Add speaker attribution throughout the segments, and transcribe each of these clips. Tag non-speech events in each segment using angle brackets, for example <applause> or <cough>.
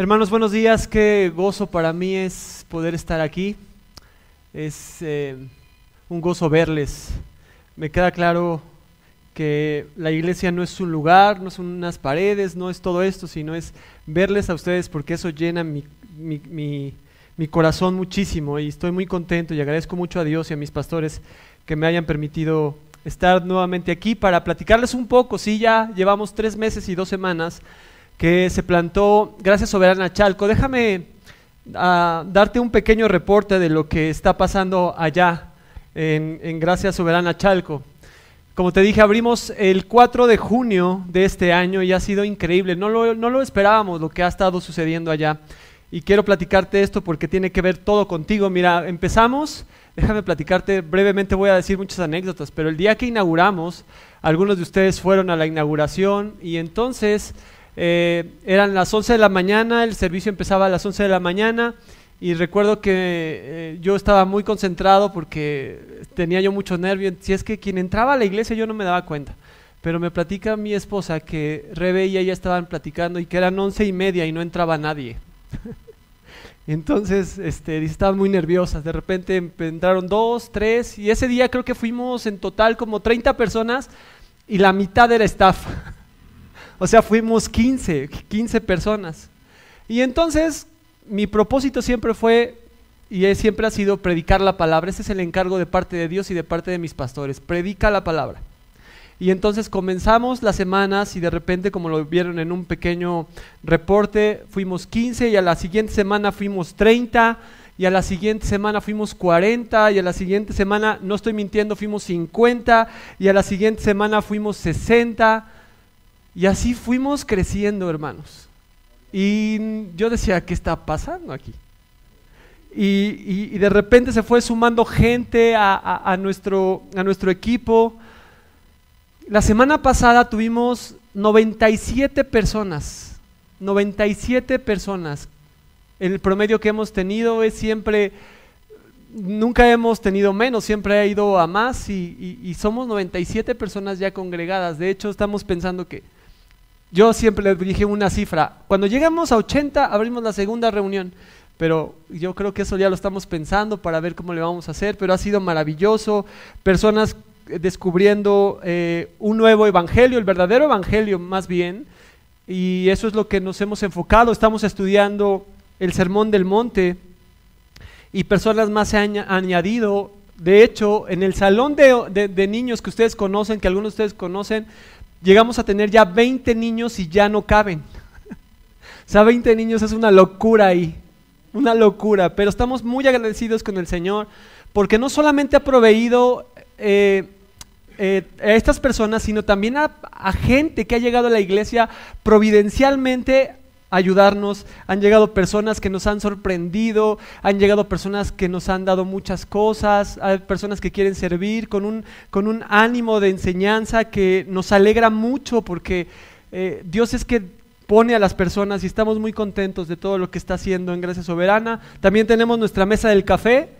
Speaker 1: Hermanos, buenos días. Qué gozo para mí es poder estar aquí. Es eh, un gozo verles. Me queda claro que la iglesia no es un lugar, no son unas paredes, no es todo esto, sino es verles a ustedes porque eso llena mi, mi, mi corazón muchísimo y estoy muy contento y agradezco mucho a Dios y a mis pastores que me hayan permitido estar nuevamente aquí para platicarles un poco. Sí, ya llevamos tres meses y dos semanas que se plantó Gracias Soberana Chalco. Déjame ah, darte un pequeño reporte de lo que está pasando allá en, Gracias Soberana Chalco. Como te dije, abrimos el 4 de junio de este año y ha sido increíble. No lo, no lo esperábamos lo que ha estado sucediendo allá. Y quiero platicarte esto porque tiene que ver todo contigo. Mira, empezamos, déjame platicarte brevemente, voy a decir muchas anécdotas, pero el día que inauguramos, algunos de ustedes fueron a la inauguración y entonces eh, eran las 11 de la mañana, el servicio empezaba a las 11 de la mañana y recuerdo que eh, yo estaba muy concentrado porque tenía yo mucho nervio. Si es que quien entraba a la iglesia yo no me daba cuenta. Pero me platica mi esposa que Rebe y ella estaban platicando y que eran once y media y no entraba nadie. <laughs> Entonces, este, estaban muy nerviosas. De repente entraron dos, tres, y ese día creo que fuimos en total como 30 personas y la mitad era staff. <laughs> O sea, fuimos 15, 15 personas. Y entonces mi propósito siempre fue y siempre ha sido predicar la palabra. Ese es el encargo de parte de Dios y de parte de mis pastores. Predica la palabra. Y entonces comenzamos las semanas y de repente, como lo vieron en un pequeño reporte, fuimos 15 y a la siguiente semana fuimos 30 y a la siguiente semana fuimos 40 y a la siguiente semana, no estoy mintiendo, fuimos 50 y a la siguiente semana fuimos 60 y así fuimos creciendo, hermanos. Y yo decía, ¿qué está pasando aquí? Y, de repente se fue sumando gente a, nuestro, a nuestro equipo. La semana pasada tuvimos 97 personas. 97 personas. El promedio que hemos tenido es siempre, nunca hemos tenido menos, siempre ha ido a más y, y somos 97 personas ya congregadas. De hecho, estamos pensando que yo siempre les dije una cifra. Cuando llegamos a 80, abrimos la segunda reunión. Pero yo creo que eso ya lo estamos pensando para ver cómo le vamos a hacer. Pero ha sido maravilloso. Personas descubriendo eh, un nuevo evangelio, el verdadero evangelio más bien. Y eso es lo que nos hemos enfocado. Estamos estudiando el Sermón del Monte. Y personas más se han añadido. De hecho, en el salón de, de niños que ustedes conocen, que algunos de ustedes conocen, llegamos a tener ya 20 niños y ya no caben. <laughs> o sea, 20 niños es una locura ahí, una locura, pero estamos muy agradecidos con el Señor porque no solamente ha proveído eh, eh, a estas personas, sino también a, a gente que ha llegado a la iglesia providencialmente ayudarnos, han llegado personas que nos han sorprendido, han llegado personas que nos han dado muchas cosas, hay personas que quieren servir con un, con un ánimo de enseñanza que nos alegra mucho porque eh, Dios es que pone a las personas y estamos muy contentos de todo lo que está haciendo en Gracia Soberana. También tenemos nuestra mesa del café.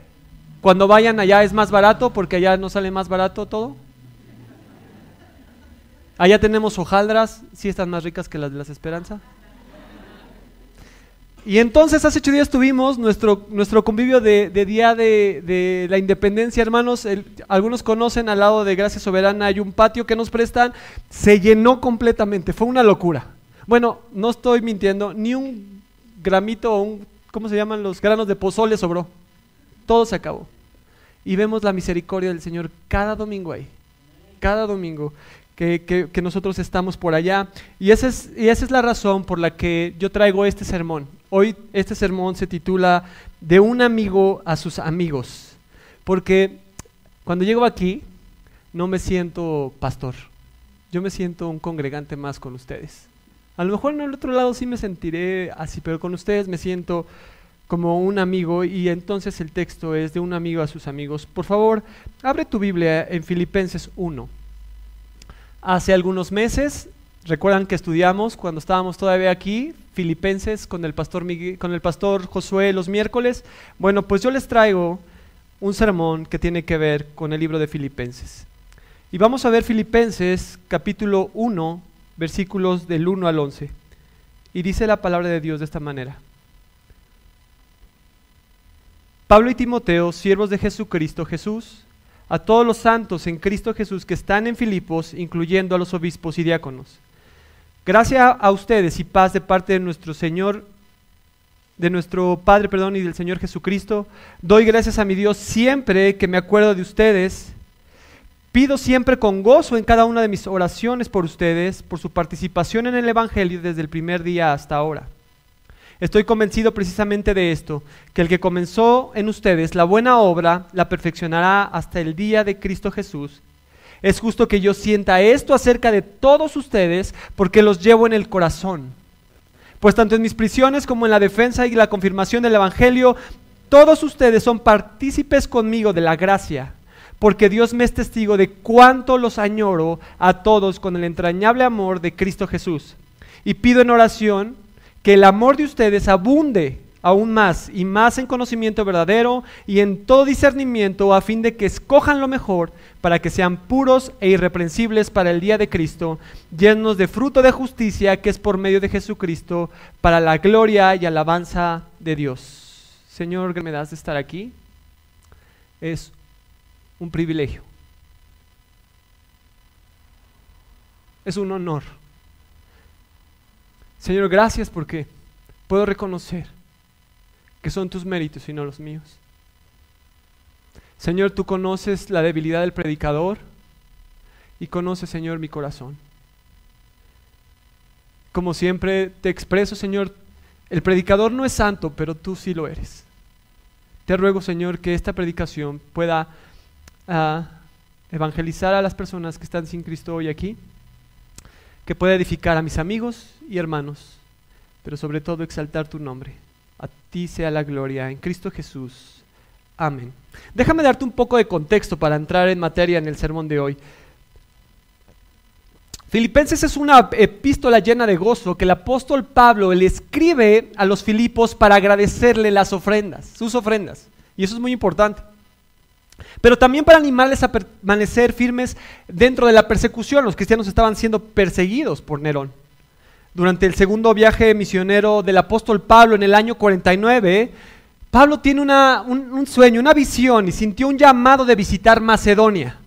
Speaker 1: Cuando vayan allá es más barato porque allá no sale más barato todo. Allá tenemos hojaldras, sí están más ricas que las de las Esperanza. Y entonces hace ocho días tuvimos nuestro, nuestro convivio de, Día de, la Independencia, hermanos. algunos conocen al lado de Gracia Soberana hay un patio que nos prestan. Se llenó completamente, fue una locura. Bueno, no estoy mintiendo, ni un gramito o un, ¿cómo se llaman los granos de pozole sobró? Todo se acabó. Y vemos la misericordia del Señor cada domingo ahí, cada domingo que, nosotros estamos por allá. Y esa, es, y esa es la razón por la que yo traigo este sermón. Hoy este sermón se titula De un amigo a sus amigos. Porque cuando llego aquí no me siento pastor. Yo me siento un congregante más con ustedes. A lo mejor en el otro lado sí me sentiré así, pero con ustedes me siento como un amigo y entonces el texto es de un amigo a sus amigos. Por favor, abre tu Biblia en Filipenses 1. Hace algunos meses, recuerdan que estudiamos cuando estábamos todavía aquí, Filipenses con el pastor con el pastor Josué los miércoles. Bueno, pues yo les traigo un sermón que tiene que ver con el libro de Filipenses. Y vamos a ver Filipenses capítulo 1, versículos del 1 al 11. Y dice la palabra de Dios de esta manera. Pablo y Timoteo, siervos de Jesucristo Jesús, a todos los santos en Cristo Jesús que están en Filipos, incluyendo a los obispos y diáconos. Gracias a ustedes y paz de parte de nuestro Señor, de nuestro Padre, perdón, y del Señor Jesucristo. Doy gracias a mi Dios siempre que me acuerdo de ustedes. Pido siempre con gozo en cada una de mis oraciones por ustedes, por su participación en el Evangelio desde el primer día hasta ahora. Estoy convencido precisamente de esto, que el que comenzó en ustedes la buena obra la perfeccionará hasta el día de Cristo Jesús. Es justo que yo sienta esto acerca de todos ustedes porque los llevo en el corazón. Pues tanto en mis prisiones como en la defensa y la confirmación del Evangelio, todos ustedes son partícipes conmigo de la gracia, porque Dios me es testigo de cuánto los añoro a todos con el entrañable amor de Cristo Jesús. Y pido en oración que el amor de ustedes abunde aún más y más en conocimiento verdadero y en todo discernimiento a fin de que escojan lo mejor para que sean puros e irreprensibles para el día de Cristo, llenos de fruto de justicia que es por medio de Jesucristo para la gloria y alabanza de Dios. Señor, que me das de estar aquí. Es un privilegio. Es un honor. Señor, gracias porque puedo reconocer que son tus méritos y no los míos. Señor, tú conoces la debilidad del predicador y conoces, Señor, mi corazón. Como siempre te expreso, Señor, el predicador no es santo, pero tú sí lo eres. Te ruego, Señor, que esta predicación pueda ah, evangelizar a las personas que están sin Cristo hoy aquí, que pueda edificar a mis amigos y hermanos, pero sobre todo exaltar tu nombre. A ti sea la gloria en Cristo Jesús. Amén. Déjame darte un poco de contexto para entrar en materia en el sermón de hoy. Filipenses es una epístola llena de gozo que el apóstol Pablo le escribe a los Filipos para agradecerle las ofrendas, sus ofrendas. Y eso es muy importante. Pero también para animarles a permanecer firmes dentro de la persecución. Los cristianos estaban siendo perseguidos por Nerón durante el segundo viaje misionero del apóstol Pablo en el año 49, Pablo tiene un, sueño, una visión y sintió un llamado de visitar Macedonia.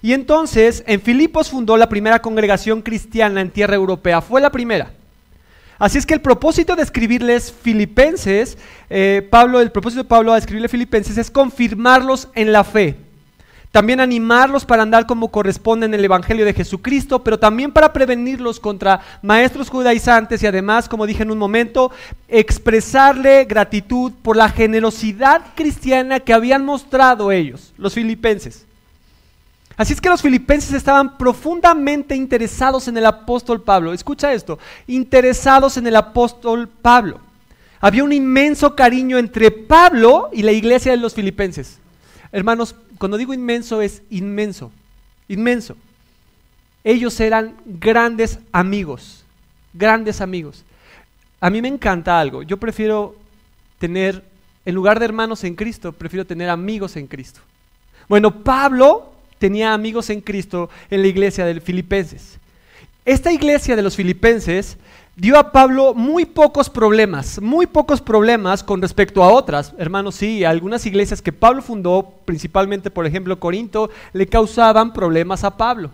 Speaker 1: Y entonces en Filipos fundó la primera congregación cristiana en tierra europea. Fue la primera. Así es que el propósito de escribirles filipenses, eh, Pablo, el propósito de Pablo de escribirle filipenses es confirmarlos en la fe. También animarlos para andar como corresponde en el Evangelio de Jesucristo, pero también para prevenirlos contra maestros judaizantes y además, como dije en un momento, expresarle gratitud por la generosidad cristiana que habían mostrado ellos, los filipenses. Así es que los filipenses estaban profundamente interesados en el apóstol Pablo. Escucha esto, interesados en el apóstol Pablo. Había un inmenso cariño entre Pablo y la iglesia de los filipenses. Hermanos, cuando digo inmenso es inmenso, inmenso. Ellos eran grandes amigos, grandes amigos. A mí me encanta algo. Yo prefiero tener, en lugar de hermanos en Cristo, prefiero tener amigos en Cristo. Bueno, Pablo tenía amigos en Cristo en la iglesia de Filipenses. Esta iglesia de los filipenses dio a Pablo muy pocos problemas, muy pocos problemas con respecto a otras. Hermanos, sí, algunas iglesias que Pablo fundó, principalmente por ejemplo Corinto, le causaban problemas a Pablo.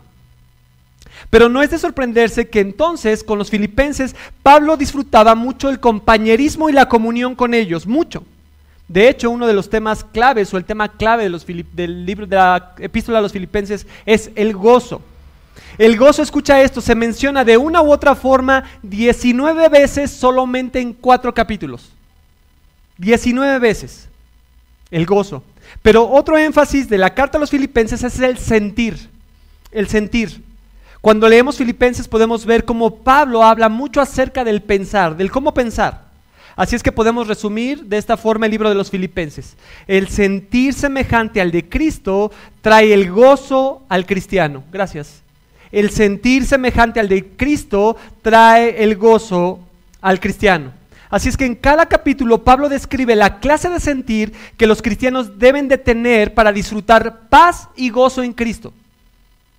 Speaker 1: Pero no es de sorprenderse que entonces con los filipenses Pablo disfrutaba mucho el compañerismo y la comunión con ellos, mucho. De hecho, uno de los temas claves o el tema clave de del libro de la epístola a los filipenses es el gozo. El gozo, escucha esto, se menciona de una u otra forma 19 veces solamente en cuatro capítulos. 19 veces. El gozo. Pero otro énfasis de la carta a los filipenses es el sentir. El sentir. Cuando leemos Filipenses podemos ver cómo Pablo habla mucho acerca del pensar, del cómo pensar. Así es que podemos resumir de esta forma el libro de los Filipenses. El sentir semejante al de Cristo trae el gozo al cristiano. Gracias. El sentir semejante al de Cristo trae el gozo al cristiano. Así es que en cada capítulo Pablo describe la clase de sentir que los cristianos deben de tener para disfrutar paz y gozo en Cristo.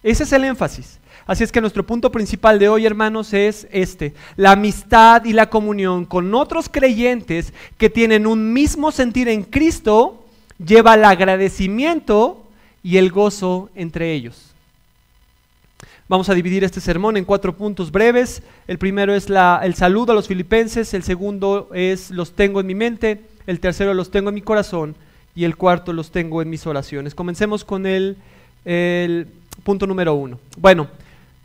Speaker 1: Ese es el énfasis. Así es que nuestro punto principal de hoy, hermanos, es este. La amistad y la comunión con otros creyentes que tienen un mismo sentir en Cristo lleva al agradecimiento y el gozo entre ellos. Vamos a dividir este sermón en cuatro puntos breves. El primero es el saludo a los filipenses, el segundo es los tengo en mi mente, el tercero los tengo en mi corazón y el cuarto los tengo en mis oraciones. Comencemos con el, el punto número uno. Bueno,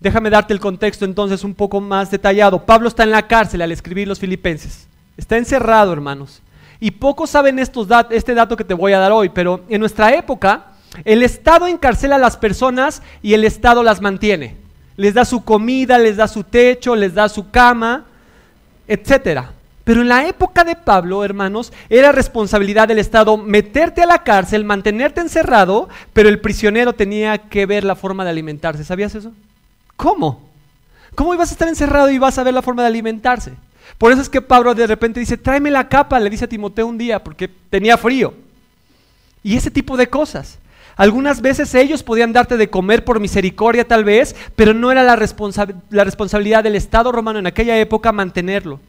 Speaker 1: déjame darte el contexto entonces un poco más detallado. Pablo está en la cárcel al escribir los filipenses. Está encerrado, hermanos. Y pocos saben estos este dato que te voy a dar hoy, pero en nuestra época el Estado encarcela a las personas y el Estado las mantiene. Les da su comida, les da su techo, les da su cama, etcétera. Pero en la época de Pablo, hermanos, era responsabilidad del Estado meterte a la cárcel, mantenerte encerrado, pero el prisionero tenía que ver la forma de alimentarse. ¿Sabías eso? ¿Cómo? ¿Cómo ibas a estar encerrado y vas a ver la forma de alimentarse? Por eso es que Pablo de repente dice, tráeme la capa, le dice a Timoteo un día, porque tenía frío. Y ese tipo de cosas. Algunas veces ellos podían darte de comer por misericordia tal vez, pero no era la, responsabilidad del Estado romano en aquella época mantenerlo.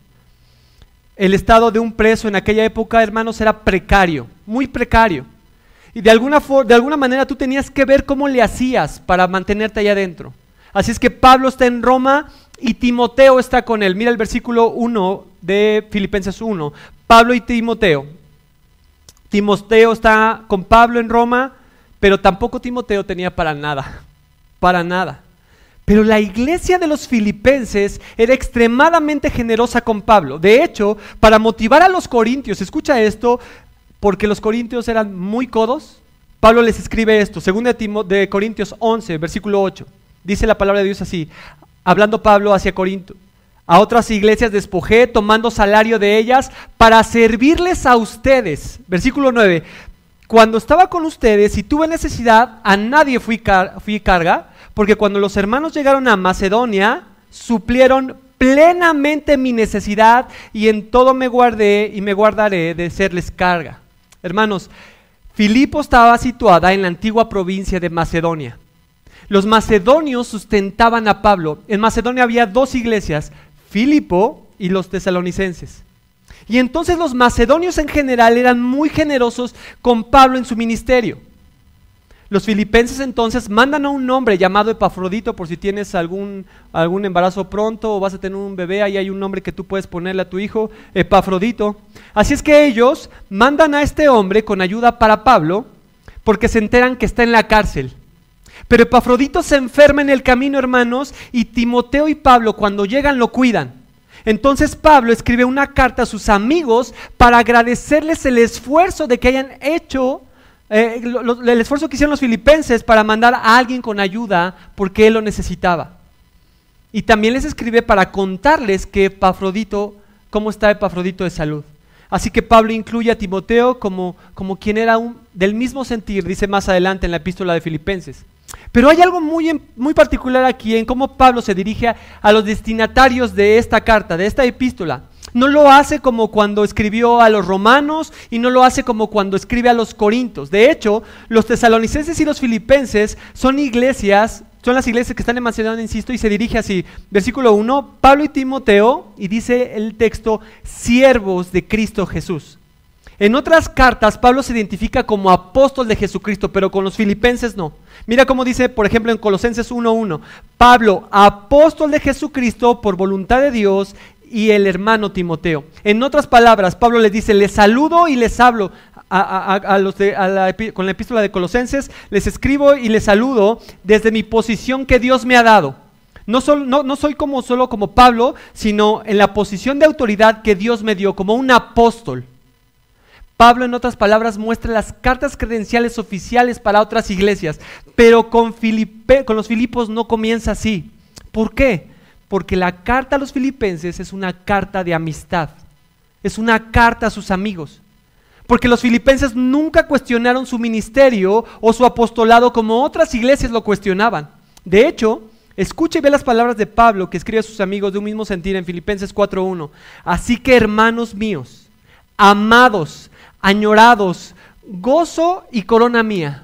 Speaker 1: El estado de un preso en aquella época, hermanos, era precario, muy precario. Y de alguna, de alguna manera tú tenías que ver cómo le hacías para mantenerte allá adentro. Así es que Pablo está en Roma y Timoteo está con él. Mira el versículo 1 de Filipenses 1. Pablo y Timoteo. Timoteo está con Pablo en Roma, pero tampoco Timoteo tenía para nada. Para nada. Pero la iglesia de los filipenses era extremadamente generosa con Pablo. De hecho, para motivar a los corintios, escucha esto, porque los corintios eran muy codos, Pablo les escribe esto, segundo de Corintios 11, versículo 8. Dice la palabra de Dios así, hablando Pablo hacia Corinto. A otras iglesias despojé, tomando salario de ellas, para servirles a ustedes. Versículo 9. Cuando estaba con ustedes y tuve necesidad, a nadie fui, fui carga, porque cuando los hermanos llegaron a Macedonia, suplieron plenamente mi necesidad y en todo me guardé y me guardaré de serles carga. Hermanos, Filipo estaba situada en la antigua provincia de Macedonia. Los macedonios sustentaban a Pablo. En Macedonia había dos iglesias, Filipo y los tesalonicenses. Y entonces los macedonios en general eran muy generosos con Pablo en su ministerio. Los filipenses entonces mandan a un hombre llamado Epafrodito por si tienes algún, algún embarazo pronto o vas a tener un bebé, ahí hay un nombre que tú puedes ponerle a tu hijo, Epafrodito. Así es que ellos mandan a este hombre con ayuda para Pablo porque se enteran que está en la cárcel. Pero Epafrodito se enferma en el camino, hermanos, y Timoteo y Pablo cuando llegan lo cuidan. Entonces Pablo escribe una carta a sus amigos para agradecerles el esfuerzo de que hayan hecho eh, el esfuerzo que hicieron los filipenses para mandar a alguien con ayuda porque él lo necesitaba. Y también les escribe para contarles que Epafrodito, cómo está Epafrodito de salud. Así que Pablo incluye a Timoteo como, como quien era un, del mismo sentir, dice más adelante en la epístola de Filipenses. Pero hay algo muy, muy particular aquí en cómo Pablo se dirige a los destinatarios de esta carta, de esta epístola. No lo hace como cuando escribió a los romanos y no lo hace como cuando escribe a los corintos. De hecho, los tesalonicenses y los filipenses son iglesias, son las iglesias que están en insisto, y se dirige así. Versículo 1, Pablo y Timoteo, y dice el texto, siervos de Cristo Jesús. En otras cartas, Pablo se identifica como apóstol de Jesucristo, pero con los filipenses no. Mira cómo dice, por ejemplo, en Colosenses 1.1, Pablo, apóstol de Jesucristo por voluntad de Dios y el hermano Timoteo. En otras palabras, Pablo les dice, les saludo y les hablo con la epístola de Colosenses, les escribo y les saludo desde mi posición que Dios me ha dado. No, no, no soy como solo como Pablo, sino en la posición de autoridad que Dios me dio, como un apóstol. Pablo, en otras palabras, muestra las cartas credenciales oficiales para otras iglesias, pero con, con los Filipos no comienza así. ¿Por qué? Porque la carta a los filipenses es una carta de amistad, es una carta a sus amigos. Porque los filipenses nunca cuestionaron su ministerio o su apostolado como otras iglesias lo cuestionaban. De hecho, escuche y ve las palabras de Pablo que escribe a sus amigos de un mismo sentir en Filipenses 4.1. Así que hermanos míos, amados, añorados, gozo y corona mía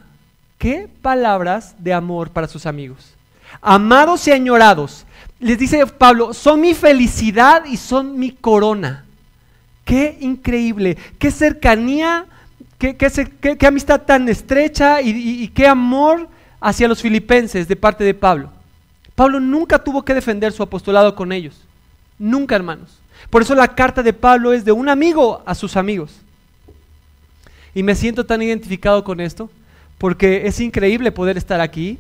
Speaker 1: qué palabras de amor para sus amigos. Amados y añorados, les dice Pablo, son mi felicidad y son mi corona. Qué increíble, qué cercanía, qué, qué, amistad tan estrecha y qué amor hacia los filipenses de parte de Pablo. Pablo nunca tuvo que defender su apostolado con ellos. Nunca, hermanos. Por eso la carta de Pablo es de un amigo a sus amigos. Y me siento tan identificado con esto, porque es increíble poder estar aquí,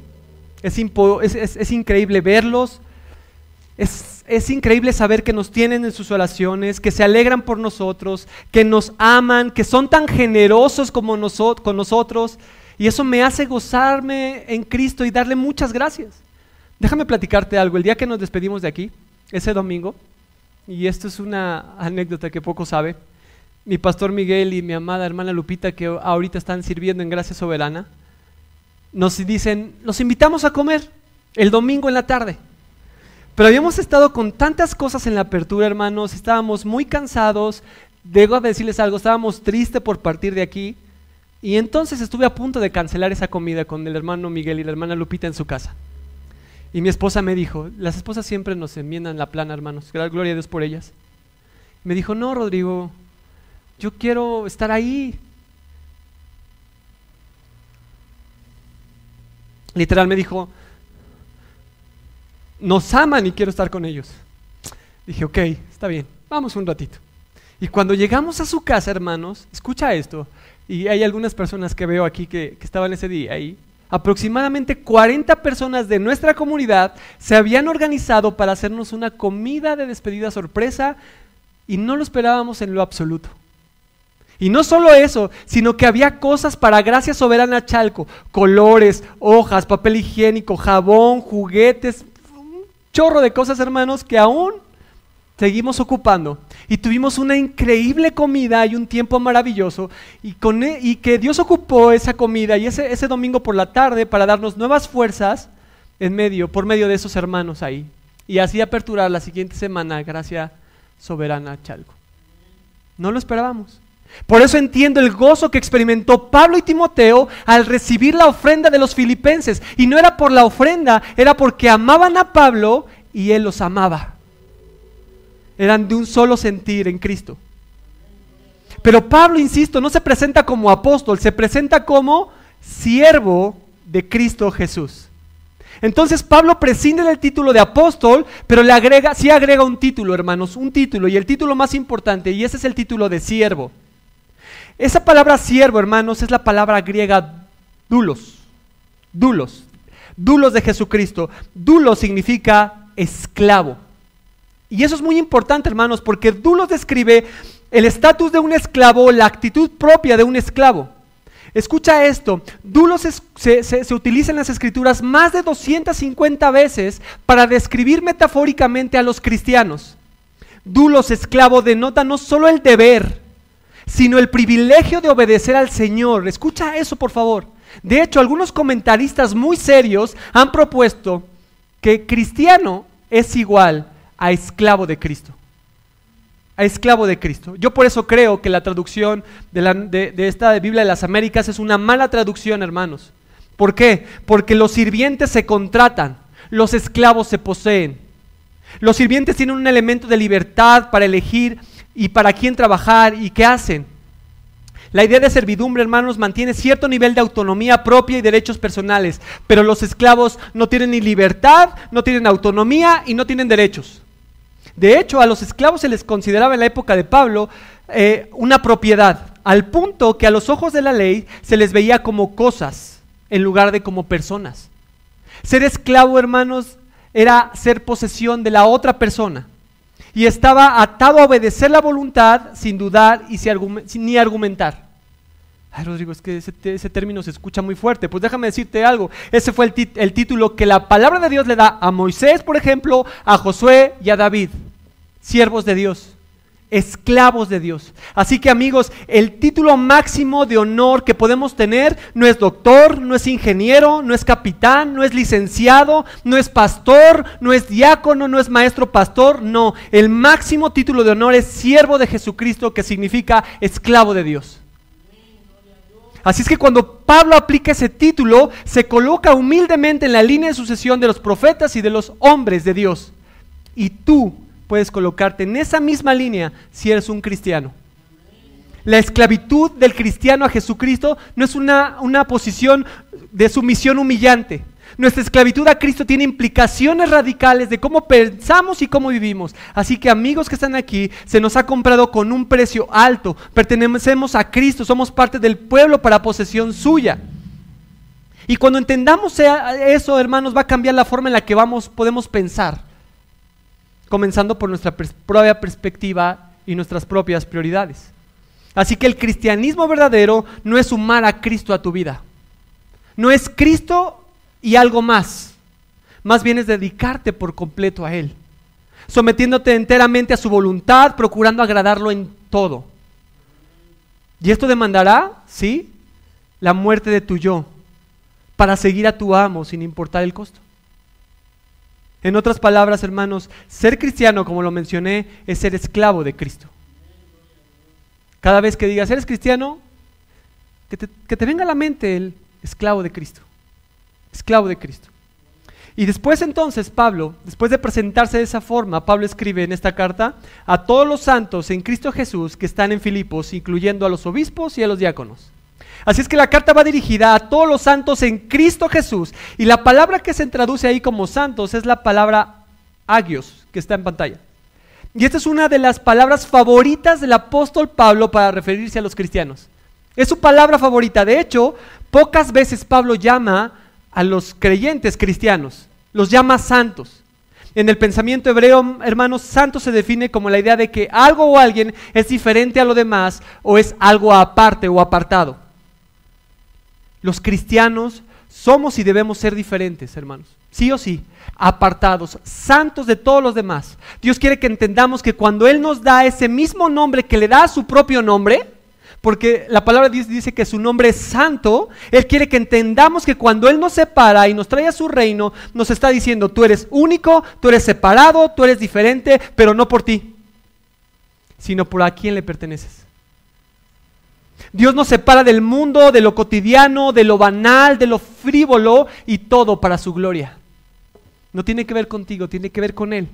Speaker 1: es, es, increíble verlos, es, es, increíble saber que nos tienen en sus oraciones, que se alegran por nosotros, que nos aman, que son tan generosos como con nosotros. Y eso me hace gozarme en Cristo y darle muchas gracias. Déjame platicarte algo. El día que nos despedimos de aquí, ese domingo, y esto es una anécdota que poco sabe, mi pastor Miguel y mi amada hermana Lupita, que ahorita están sirviendo en Gracia Soberana, nos dicen, los invitamos a comer el domingo en la tarde. Pero habíamos estado con tantas cosas en la apertura, hermanos, estábamos muy cansados, debo decirles algo, estábamos tristes por partir de aquí, y entonces estuve a punto de cancelar esa comida con el hermano Miguel y la hermana Lupita en su casa. Y mi esposa me dijo, las esposas siempre nos enmiendan la plana, hermanos, gloria a Dios por ellas. Me dijo, no, Rodrigo, yo quiero estar ahí. Literal me dijo, nos aman y quiero estar con ellos. Dije, ok, está bien, vamos un ratito. Y cuando llegamos a su casa, hermanos, escucha esto, y hay algunas personas que veo aquí que, que estaban ese día ahí, aproximadamente 40 personas de nuestra comunidad se habían organizado para hacernos una comida de despedida sorpresa y no lo esperábamos en lo absoluto. Y no solo eso, sino que había cosas para Gracia Soberana Chalco, colores, hojas, papel higiénico, jabón, juguetes, un chorro de cosas, hermanos, que aún seguimos ocupando. Y tuvimos una increíble comida y un tiempo maravilloso. Y, con, e, y que Dios ocupó esa comida y ese, ese domingo por la tarde para darnos nuevas fuerzas en medio, por medio de esos hermanos ahí. Y así aperturar la siguiente semana, gracia soberana Chalco. No lo esperábamos. Por eso entiendo el gozo que experimentó Pablo y Timoteo al recibir la ofrenda de los filipenses. Y no era por la ofrenda, era porque amaban a Pablo y él los amaba eran de un solo sentir en Cristo. Pero Pablo, insisto, no se presenta como apóstol, se presenta como siervo de Cristo Jesús. Entonces Pablo prescinde del título de apóstol, pero le agrega, sí agrega un título, hermanos, un título, y el título más importante, y ese es el título de siervo. Esa palabra siervo, hermanos, es la palabra griega dulos, dulos, dulos de Jesucristo. Dulos significa esclavo. Y eso es muy importante, hermanos, porque Dulos describe el estatus de un esclavo, la actitud propia de un esclavo. Escucha esto, Dulos se, se, utiliza en las escrituras más de 250 veces para describir metafóricamente a los cristianos. Dulos esclavo denota no solo el deber, sino el privilegio de obedecer al Señor. Escucha eso, por favor. De hecho, algunos comentaristas muy serios han propuesto que cristiano es igual a esclavo de Cristo. A esclavo de Cristo. Yo por eso creo que la traducción de, esta Biblia de las Américas es una mala traducción, hermanos. ¿Por qué? Porque los sirvientes se contratan, los esclavos se poseen. Los sirvientes tienen un elemento de libertad para elegir y para quién trabajar y qué hacen. La idea de servidumbre, hermanos, mantiene cierto nivel de autonomía propia y derechos personales, pero los esclavos no tienen ni libertad, no tienen autonomía y no tienen derechos. De hecho, a los esclavos se les consideraba en la época de Pablo eh, una propiedad, al punto que a los ojos de la ley se les veía como cosas en lugar de como personas. Ser esclavo, hermanos, era ser posesión de la otra persona y estaba atado a obedecer la voluntad sin dudar y sin ni argumentar. Ay, Rodrigo, es que ese, término se escucha muy fuerte. Pues déjame decirte algo. Ese fue el, el título que la palabra de Dios le da a Moisés, por ejemplo, a Josué y a David. Siervos de Dios, esclavos de Dios. Así que amigos, el título máximo de honor que podemos tener no es doctor, no es ingeniero, no es capitán, no es licenciado, no es pastor, no es diácono, no es maestro pastor, no. El máximo título de honor es siervo de Jesucristo, que significa esclavo de Dios. Así es que cuando Pablo aplica ese título, se coloca humildemente en la línea de sucesión de los profetas y de los hombres de Dios. Y tú puedes colocarte en esa misma línea si eres un cristiano. La esclavitud del cristiano a Jesucristo no es una, una posición de sumisión humillante. Nuestra esclavitud a Cristo tiene implicaciones radicales de cómo pensamos y cómo vivimos. Así que amigos que están aquí, se nos ha comprado con un precio alto. Pertenecemos a Cristo, somos parte del pueblo para posesión suya. Y cuando entendamos eso, hermanos, va a cambiar la forma en la que vamos, podemos pensar. Comenzando por nuestra propia perspectiva y nuestras propias prioridades. Así que el cristianismo verdadero no es sumar a Cristo a tu vida. No es Cristo y algo más. Más bien es dedicarte por completo a Él, sometiéndote enteramente a su voluntad, procurando agradarlo en todo. Y esto demandará, sí, la muerte de tu yo, para seguir a tu amo sin importar el costo. En otras palabras, hermanos, ser cristiano, como lo mencioné, es ser esclavo de Cristo. Cada vez que digas, eres cristiano, que te, que te venga a la mente el esclavo de Cristo esclavo de Cristo. Y después entonces Pablo, después de presentarse de esa forma, Pablo escribe en esta carta a todos los santos en Cristo Jesús que están en Filipos, incluyendo a los obispos y a los diáconos. Así es que la carta va dirigida a todos los santos en Cristo Jesús. Y la palabra que se traduce ahí como santos es la palabra agios, que está en pantalla. Y esta es una de las palabras favoritas del apóstol Pablo para referirse a los cristianos. Es su palabra favorita. De hecho, pocas veces Pablo llama a los creyentes cristianos, los llama santos. En el pensamiento hebreo, hermanos, santo se define como la idea de que algo o alguien es diferente a lo demás o es algo aparte o apartado. Los cristianos somos y debemos ser diferentes, hermanos. Sí o sí, apartados, santos de todos los demás. Dios quiere que entendamos que cuando Él nos da ese mismo nombre que le da a su propio nombre, porque la palabra dice, que su nombre es santo, Él quiere que entendamos que cuando Él nos separa y nos trae a su reino, nos está diciendo, tú eres único, tú eres separado, tú eres diferente, pero no por ti, sino por a quién le perteneces. Dios nos separa del mundo, de lo cotidiano, de lo banal, de lo frívolo y todo para su gloria. No tiene que ver contigo, tiene que ver con Él.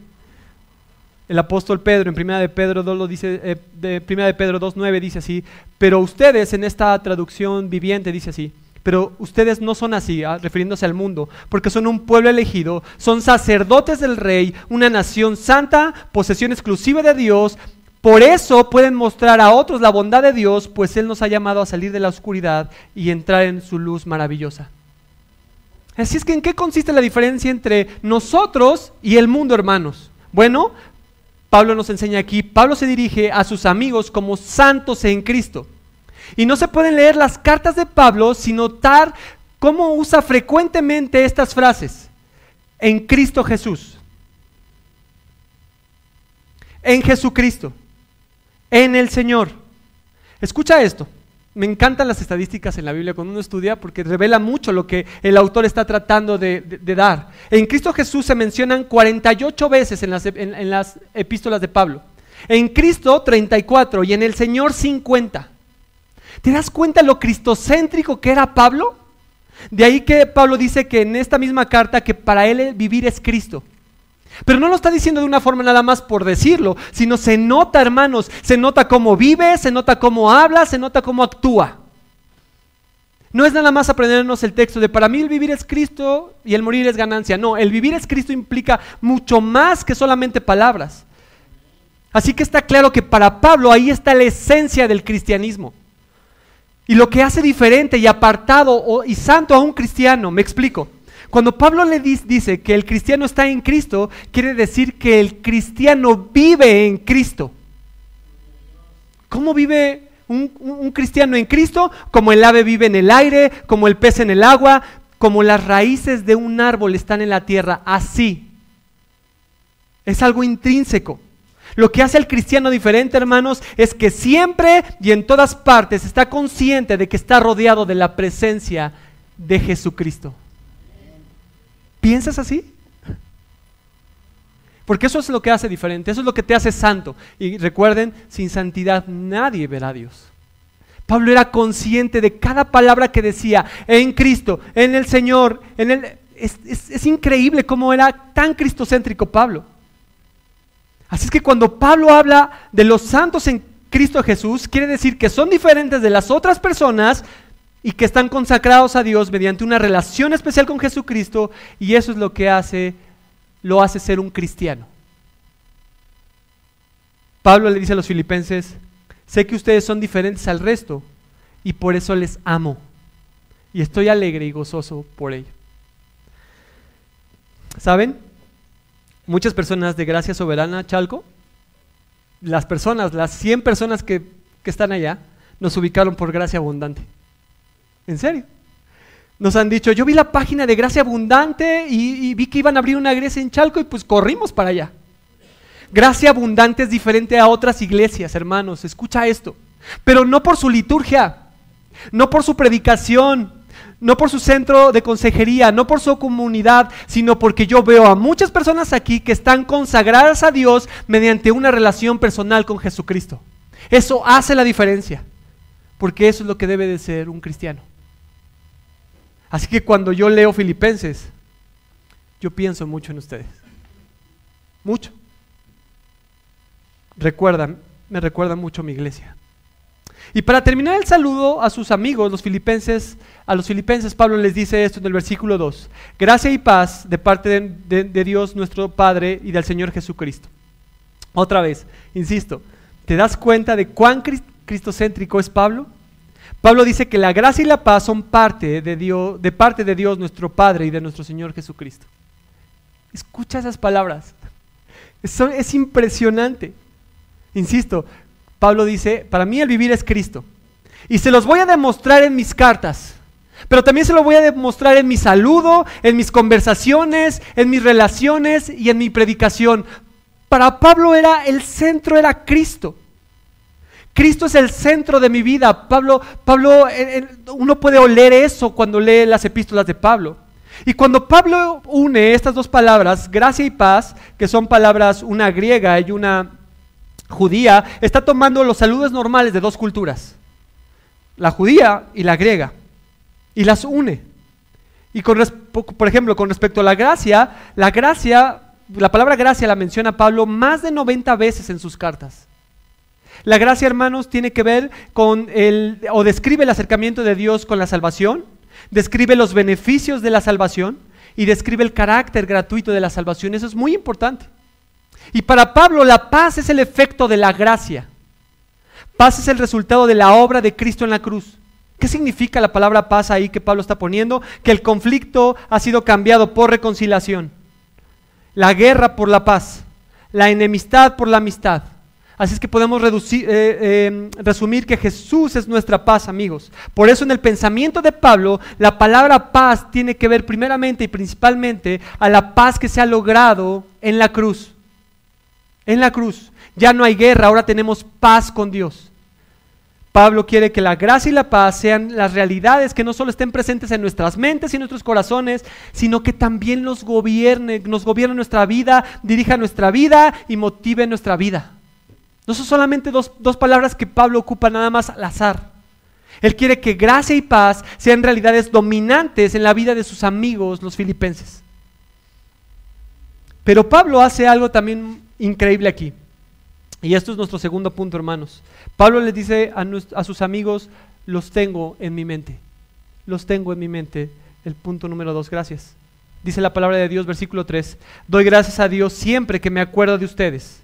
Speaker 1: El apóstol Pedro en Primera de Pedro 2 lo dice eh, de de Pedro 2:9 dice así, pero ustedes en esta traducción viviente dice así, pero ustedes no son así, ah, refiriéndose al mundo, porque son un pueblo elegido, son sacerdotes del rey, una nación santa, posesión exclusiva de Dios. Por eso pueden mostrar a otros la bondad de Dios, pues Él nos ha llamado a salir de la oscuridad y entrar en su luz maravillosa. Así es que ¿en qué consiste la diferencia entre nosotros y el mundo, hermanos? Bueno, Pablo nos enseña aquí, Pablo se dirige a sus amigos como santos en Cristo. Y no se pueden leer las cartas de Pablo sin notar cómo usa frecuentemente estas frases. En Cristo Jesús. En Jesucristo. En el Señor. Escucha esto. Me encantan las estadísticas en la Biblia cuando uno estudia porque revela mucho lo que el autor está tratando de, dar. En Cristo Jesús se mencionan 48 veces en las, en las epístolas de Pablo. En Cristo 34 y en el Señor 50. ¿Te das cuenta lo cristocéntrico que era Pablo? De ahí que Pablo dice que en esta misma carta que para él vivir es Cristo. Pero no lo está diciendo de una forma nada más por decirlo, sino se nota, hermanos, se nota cómo vive, se nota cómo habla, se nota cómo actúa. No es nada más aprendernos el texto de para mí el vivir es Cristo y el morir es ganancia. No, el vivir es Cristo implica mucho más que solamente palabras. Así que está claro que para Pablo ahí está la esencia del cristianismo. Y lo que hace diferente y apartado y santo a un cristiano, me explico. Cuando Pablo le dice que el cristiano está en Cristo, quiere decir que el cristiano vive en Cristo. ¿Cómo vive un, cristiano en Cristo? Como el ave vive en el aire, como el pez en el agua, como las raíces de un árbol están en la tierra. Así. Es algo intrínseco. Lo que hace al cristiano diferente, hermanos, es que siempre y en todas partes está consciente de que está rodeado de la presencia de Jesucristo. ¿Piensas así? Porque eso es lo que hace diferente, eso es lo que te hace santo. Y recuerden, sin santidad nadie verá a Dios. Pablo era consciente de cada palabra que decía en Cristo, en el Señor, en el... Es, es increíble cómo era tan cristocéntrico Pablo. Así es que cuando Pablo habla de los santos en Cristo Jesús, quiere decir que son diferentes de las otras personas y que están consagrados a Dios mediante una relación especial con Jesucristo y eso es lo que hace lo hace ser un cristiano. Pablo le dice a los filipenses, sé que ustedes son diferentes al resto y por eso les amo y estoy alegre y gozoso por ello. ¿Saben? Muchas personas de Gracia Soberana, Chalco, las personas, las 100 personas que, que están allá, nos ubicaron por gracia abundante. ¿En serio? Nos han dicho, yo vi la página de Gracia Abundante y, vi que iban a abrir una iglesia en Chalco y pues corrimos para allá. Gracia Abundante es diferente a otras iglesias, hermanos, escucha esto. Pero no por su liturgia, no por su predicación, no por su centro de consejería, no por su comunidad, sino porque yo veo a muchas personas aquí que están consagradas a Dios mediante una relación personal con Jesucristo. Eso hace la diferencia, porque eso es lo que debe de ser un cristiano. Así que cuando yo leo Filipenses, yo pienso mucho en ustedes. Mucho. Recuerdan, me recuerda mucho a mi iglesia. Y para terminar el saludo a sus amigos, los filipenses, a los filipenses Pablo les dice esto en el versículo 2. Gracia y paz de parte de, de Dios nuestro Padre y del Señor Jesucristo. Otra vez, insisto, ¿te das cuenta de cuán cristocéntrico es Pablo? Pablo dice que la gracia y la paz son parte de Dios, de parte de Dios nuestro Padre y de nuestro Señor Jesucristo. Escucha esas palabras. Es, es impresionante. Insisto, Pablo dice, para mí el vivir es Cristo. Y se los voy a demostrar en mis cartas. Pero también se lo voy a demostrar en mi saludo, en mis conversaciones, en mis relaciones y en mi predicación. Para Pablo era el centro, era Cristo. Cristo es el centro de mi vida. Pablo, Pablo, uno puede oler eso cuando lee las epístolas de Pablo. Y cuando Pablo une estas dos palabras, gracia y paz, que son palabras una griega y una judía, está tomando los saludos normales de dos culturas, la judía y la griega, y las une. Y por ejemplo, con respecto a la gracia, la gracia, la palabra gracia la menciona Pablo más de 90 veces en sus cartas. La gracia, hermanos, tiene que ver con el, o describe el acercamiento de Dios con la salvación, describe los beneficios de la salvación y describe el carácter gratuito de la salvación. Eso es muy importante. Y para Pablo la paz es el efecto de la gracia. Paz es el resultado de la obra de Cristo en la cruz. ¿Qué significa la palabra paz ahí que Pablo está poniendo? Que el conflicto ha sido cambiado por reconciliación. La guerra por la paz. La enemistad por la amistad. Así es que podemos reducir, eh, em, resumir que Jesús es nuestra paz, amigos. Por eso en el pensamiento de Pablo, la palabra paz tiene que ver primeramente y principalmente a la paz que se ha logrado en la cruz. En la cruz. Ya no hay guerra, ahora tenemos paz con Dios. Pablo quiere que la gracia y la paz sean las realidades que no solo estén presentes en nuestras mentes y nuestros corazones, sino que también nos gobierne, nos gobierne nuestra vida, dirija nuestra vida y motive nuestra vida. No son solamente dos, dos palabras que Pablo ocupa nada más al azar. Él quiere que gracia y paz sean realidades dominantes en la vida de sus amigos, los filipenses. Pero Pablo hace algo también increíble aquí. Y esto es nuestro segundo punto, hermanos. Pablo les dice a, sus amigos, los tengo en mi mente. Los tengo en mi mente. El punto número dos, gracias. Dice la palabra de Dios, versículo 3. Doy gracias a Dios siempre que me acuerdo de ustedes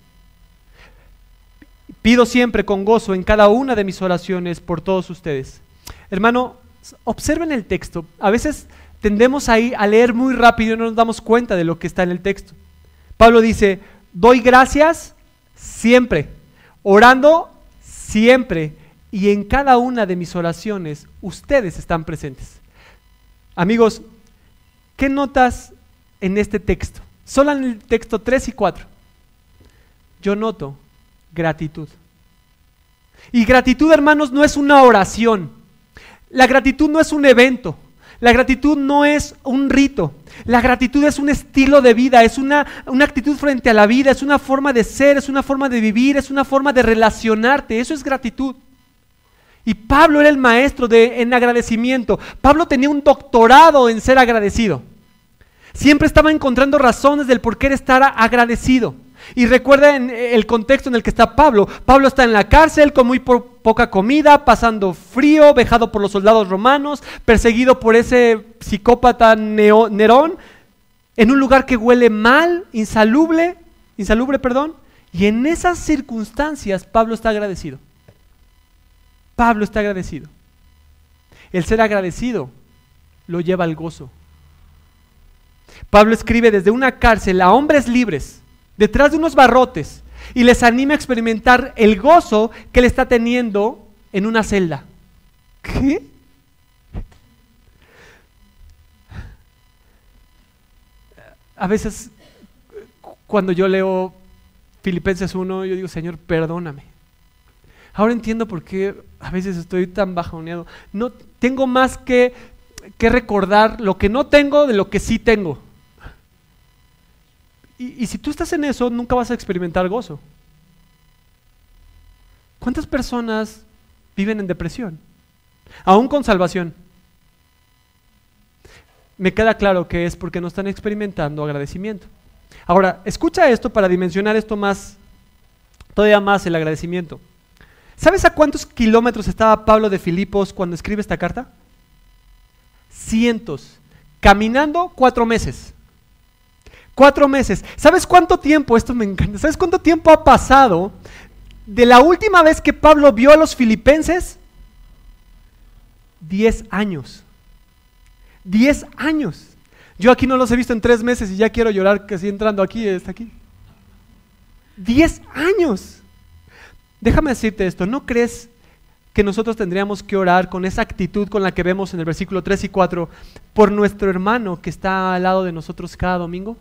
Speaker 1: Pido siempre con gozo en cada una de mis oraciones por todos ustedes. Hermano, observen el texto. A veces tendemos ahí a leer muy rápido y no nos damos cuenta de lo que está en el texto. Pablo dice, doy gracias siempre, orando siempre, y en cada una de mis oraciones ustedes están presentes. Amigos, ¿qué notas en este texto? Solo en el texto 3 y 4. Yo noto gratitud. Y gratitud, hermanos, no es una oración. La gratitud no es un evento. La gratitud no es un rito. La gratitud es un estilo de vida, es una, una, actitud frente a la vida, es una forma de ser, es una forma de vivir, es una forma de relacionarte. Eso es gratitud. Y Pablo era el maestro de, en agradecimiento. Pablo tenía un doctorado en ser agradecido. Siempre estaba encontrando razones del por qué estar agradecido. Y recuerden el contexto en el que está Pablo. Pablo está en la cárcel con muy poca comida, pasando frío, vejado por los soldados romanos, perseguido por ese psicópata Nerón, en un lugar que huele mal, insalubre, insalubre, perdón. Y en esas circunstancias Pablo está agradecido. Pablo está agradecido. El ser agradecido lo lleva al gozo. Pablo escribe desde una cárcel a hombres libres, detrás de unos barrotes, y les anima a experimentar el gozo que él está teniendo en una celda. ¿Qué? A veces cuando yo leo Filipenses 1, yo digo, Señor, perdóname. Ahora entiendo por qué a veces estoy tan bajoneado. No tengo más que, que recordar lo que no tengo de lo que sí tengo. Y, si tú estás en eso, nunca vas a experimentar gozo. ¿Cuántas personas viven en depresión? Aún con salvación. Me queda claro que es porque no están experimentando agradecimiento. Ahora, escucha esto para dimensionar esto más, todavía más el agradecimiento. ¿Sabes a cuántos kilómetros estaba Pablo de Filipos cuando escribe esta carta? Cientos. Caminando cuatro meses. Cuatro meses. ¿Sabes cuánto tiempo? Esto me encanta. ¿Sabes cuánto tiempo ha pasado de la última vez que Pablo vio a los filipenses? Diez años. Diez años. Yo aquí no los he visto en tres meses y ya quiero llorar que así entrando aquí, está aquí. Diez años. Déjame decirte esto, ¿no crees que nosotros tendríamos que orar con esa actitud con la que vemos en el versículo 3 y 4 por nuestro hermano que está al lado de nosotros cada domingo?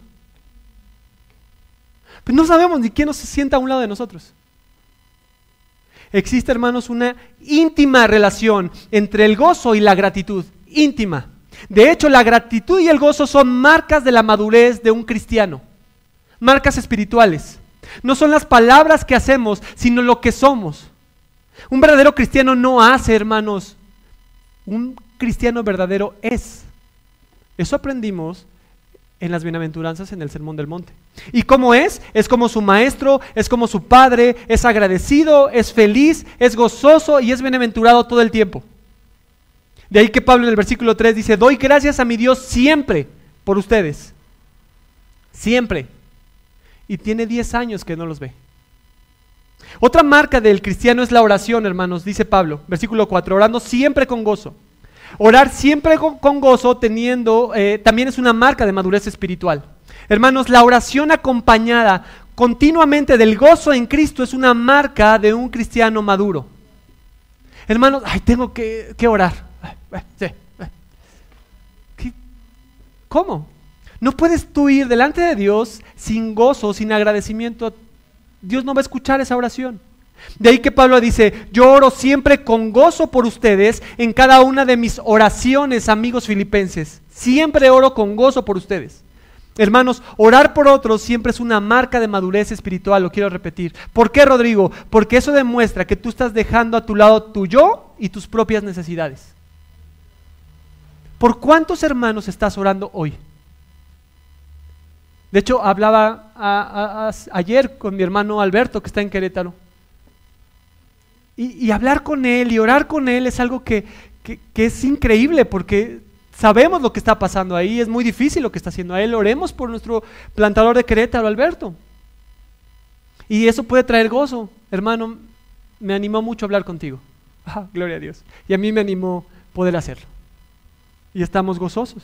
Speaker 1: Pues no sabemos ni quién nos sienta a un lado de nosotros. Existe, hermanos, una íntima relación entre el gozo y la gratitud. Íntima. De hecho, la gratitud y el gozo son marcas de la madurez de un cristiano, marcas espirituales. No son las palabras que hacemos, sino lo que somos. Un verdadero cristiano no hace, hermanos. Un cristiano verdadero es. Eso aprendimos en las bienaventuranzas en el Sermón del Monte. ¿Y cómo es? Es como su maestro, es como su padre, es agradecido, es feliz, es gozoso y es bienaventurado todo el tiempo. De ahí que Pablo en el versículo 3 dice, doy gracias a mi Dios siempre por ustedes. Siempre. Y tiene 10 años que no los ve. Otra marca del cristiano es la oración, hermanos, dice Pablo, versículo 4, orando siempre con gozo. Orar siempre con, gozo, teniendo, eh, también es una marca de madurez espiritual. Hermanos, la oración acompañada continuamente del gozo en Cristo es una marca de un cristiano maduro. Hermanos, ay, tengo que, que orar. ¿Cómo? No puedes tú ir delante de Dios sin gozo, sin agradecimiento. Dios no va a escuchar esa oración. De ahí que Pablo dice, yo oro siempre con gozo por ustedes en cada una de mis oraciones, amigos filipenses. Siempre oro con gozo por ustedes. Hermanos, orar por otros siempre es una marca de madurez espiritual, lo quiero repetir. ¿Por qué, Rodrigo? Porque eso demuestra que tú estás dejando a tu lado tu yo y tus propias necesidades. ¿Por cuántos hermanos estás orando hoy? De hecho, hablaba ayer con mi hermano Alberto, que está en Querétaro. Y, hablar con él y orar con él es algo que, es increíble porque sabemos lo que está pasando ahí, es muy difícil lo que está haciendo a él. Oremos por nuestro plantador de Querétaro, Alberto. Y eso puede traer gozo. Hermano, me animó mucho hablar contigo. <laughs> Ah, gloria a Dios. Y a mí me animó poder hacerlo y estamos gozosos.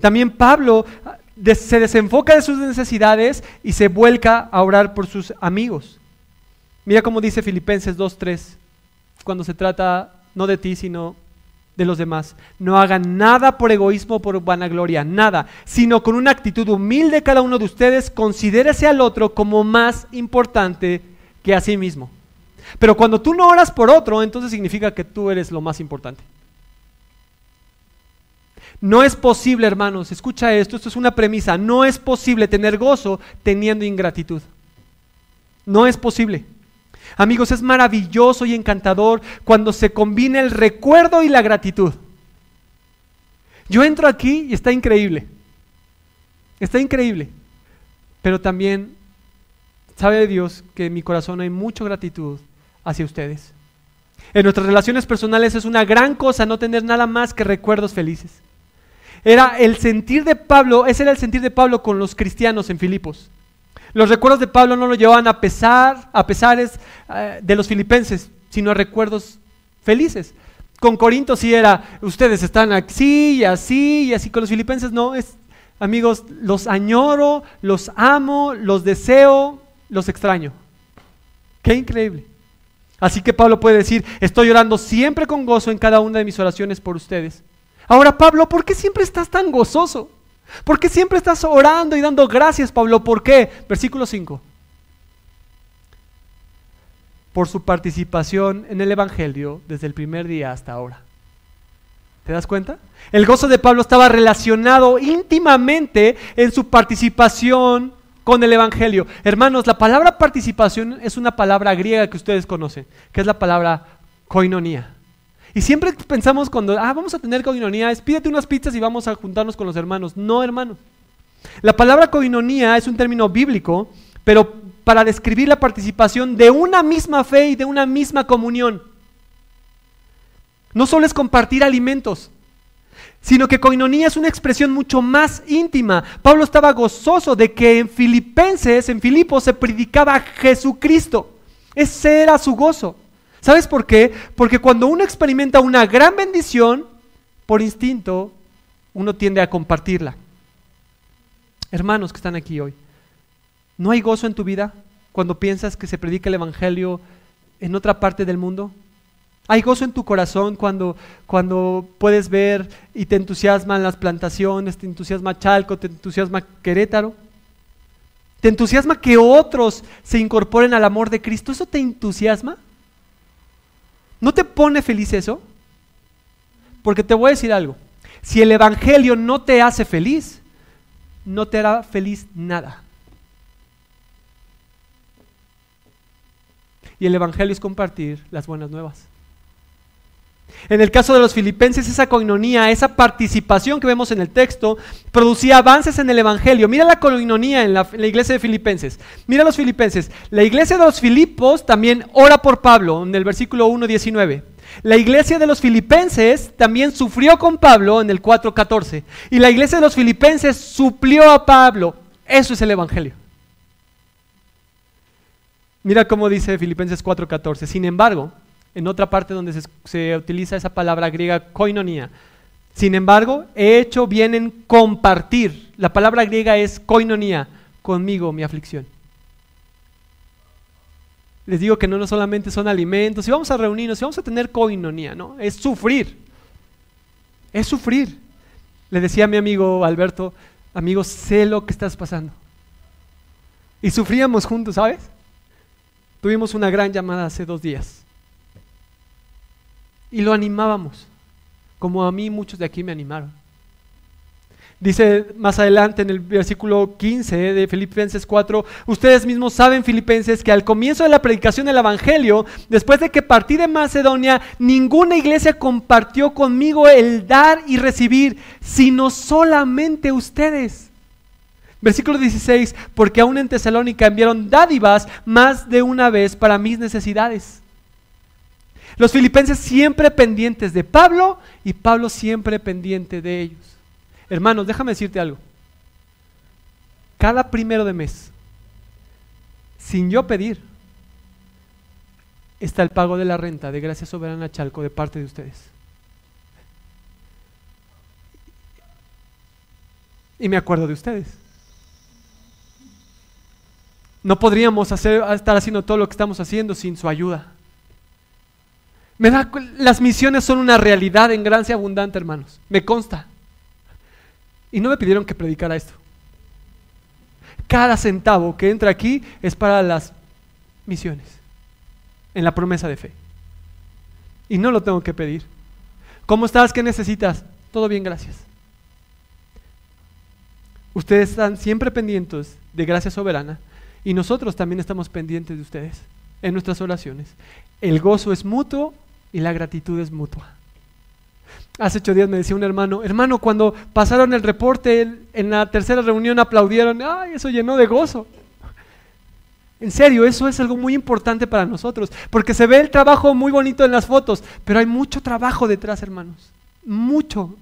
Speaker 1: También Pablo ah, se desenfoca de sus necesidades y se vuelca a orar por sus amigos. Mira cómo dice Filipenses 2.3, cuando se trata no de ti, sino de los demás. No hagan nada por egoísmo o por vanagloria, nada, sino con una actitud humilde cada uno de ustedes, considérese al otro como más importante que a sí mismo. Pero cuando tú no oras por otro, entonces significa que tú eres lo más importante. No es posible, hermanos, escucha esto, esto es una premisa, no es posible tener gozo teniendo ingratitud. No es posible. Amigos, es maravilloso y encantador cuando se combina el recuerdo y la gratitud. Yo entro aquí y está increíble. Está increíble. Pero también sabe Dios que en mi corazón hay mucha gratitud hacia ustedes. En nuestras relaciones personales es una gran cosa no tener nada más que recuerdos felices. Era el sentir de Pablo, ese era el sentir de Pablo con los cristianos en Filipos. Los recuerdos de Pablo no lo llevaban a pesar, a pesares eh, de los filipenses, sino a recuerdos felices. Con Corinto sí era, ustedes están así y así y así. Con los filipenses no, es, amigos, los añoro, los amo, los deseo, los extraño. Qué increíble. Así que Pablo puede decir, estoy orando siempre con gozo en cada una de mis oraciones por ustedes. Ahora, Pablo, ¿por qué siempre estás tan gozoso? ¿Por qué siempre estás orando y dando gracias, Pablo? ¿Por qué? Versículo 5. Por su participación en el Evangelio desde el primer día hasta ahora. ¿Te das cuenta? El gozo de Pablo estaba relacionado íntimamente en su participación con el Evangelio. Hermanos, la palabra participación es una palabra griega que ustedes conocen, que es la palabra koinonía. Y siempre pensamos cuando, ah, vamos a tener koinonía, es pídete unas pizzas y vamos a juntarnos con los hermanos. No, hermano. La palabra koinonía es un término bíblico, pero para describir la participación de una misma fe y de una misma comunión. No solo es compartir alimentos, sino que coinonía es una expresión mucho más íntima. Pablo estaba gozoso de que en Filipenses, en Filipos, se predicaba Jesucristo. Ese era su gozo. ¿Sabes por qué? Porque cuando uno experimenta una gran bendición, por instinto, uno tiende a compartirla. Hermanos que están aquí hoy, ¿no hay gozo en tu vida cuando piensas que se predica el Evangelio en otra parte del mundo? Hay gozo en tu corazón cuando, cuando puedes ver y te entusiasman las plantaciones, te entusiasma Chalco, te entusiasma Querétaro. ¿Te entusiasma que otros se incorporen al amor de Cristo? ¿Eso te entusiasma? ¿No te pone feliz eso? Porque te voy a decir algo. Si el Evangelio no te hace feliz, no te hará feliz nada. Y el Evangelio es compartir las buenas nuevas. En el caso de los filipenses, esa coinonía, esa participación que vemos en el texto, producía avances en el Evangelio. Mira la coinonía en la, iglesia de Filipenses. Mira los filipenses. La iglesia de los Filipos también ora por Pablo, en el versículo 1.19. La iglesia de los filipenses también sufrió con Pablo en el 4.14. Y la iglesia de los filipenses suplió a Pablo. Eso es el Evangelio. Mira cómo dice Filipenses 4.14. Sin embargo, en otra parte donde se, utiliza esa palabra griega koinonia. Sin embargo, he hecho bien en compartir. La palabra griega es koinonia, conmigo mi aflicción. Les digo que no, no solamente son alimentos, si vamos a reunirnos, si vamos a tener koinonia, ¿no? Es sufrir. Es sufrir. Le decía a mi amigo Alberto, amigo, sé lo que estás pasando. Y sufríamos juntos, ¿sabes? Tuvimos una gran llamada hace dos días. Y lo animábamos, como a mí muchos de aquí me animaron. Dice más adelante en el versículo 15 de Filipenses 4, ustedes mismos saben, Filipenses, que al comienzo de la predicación del Evangelio, después de que partí de Macedonia, ninguna iglesia compartió conmigo el dar y recibir, sino solamente ustedes. Versículo 16, porque aún en Tesalónica enviaron dádivas más de una vez para mis necesidades. Los filipenses siempre pendientes de Pablo y Pablo siempre pendiente de ellos. Hermanos, déjame decirte algo. Cada primero de mes, sin yo pedir, está el pago de la renta de Gracia Soberana Chalco de parte de ustedes. Y me acuerdo de ustedes. No podríamos hacer, estar haciendo todo lo que estamos haciendo sin su ayuda las misiones son una realidad en gracia abundante, hermanos. Me consta. Y no me pidieron que predicara esto. Cada centavo que entra aquí es para las misiones, en la promesa de fe. Y no lo tengo que pedir. ¿Cómo estás? ¿Qué necesitas? Todo bien, gracias. Ustedes están siempre pendientes de gracia soberana y nosotros también estamos pendientes de ustedes. en nuestras oraciones. El gozo es mutuo y la gratitud es mutua. Hace ocho días me decía un hermano, hermano, cuando pasaron el reporte en la tercera reunión aplaudieron, ay, eso llenó de gozo. En serio, eso es algo muy importante para nosotros, porque se ve el trabajo muy bonito en las fotos, pero hay mucho trabajo detrás, hermanos, mucho.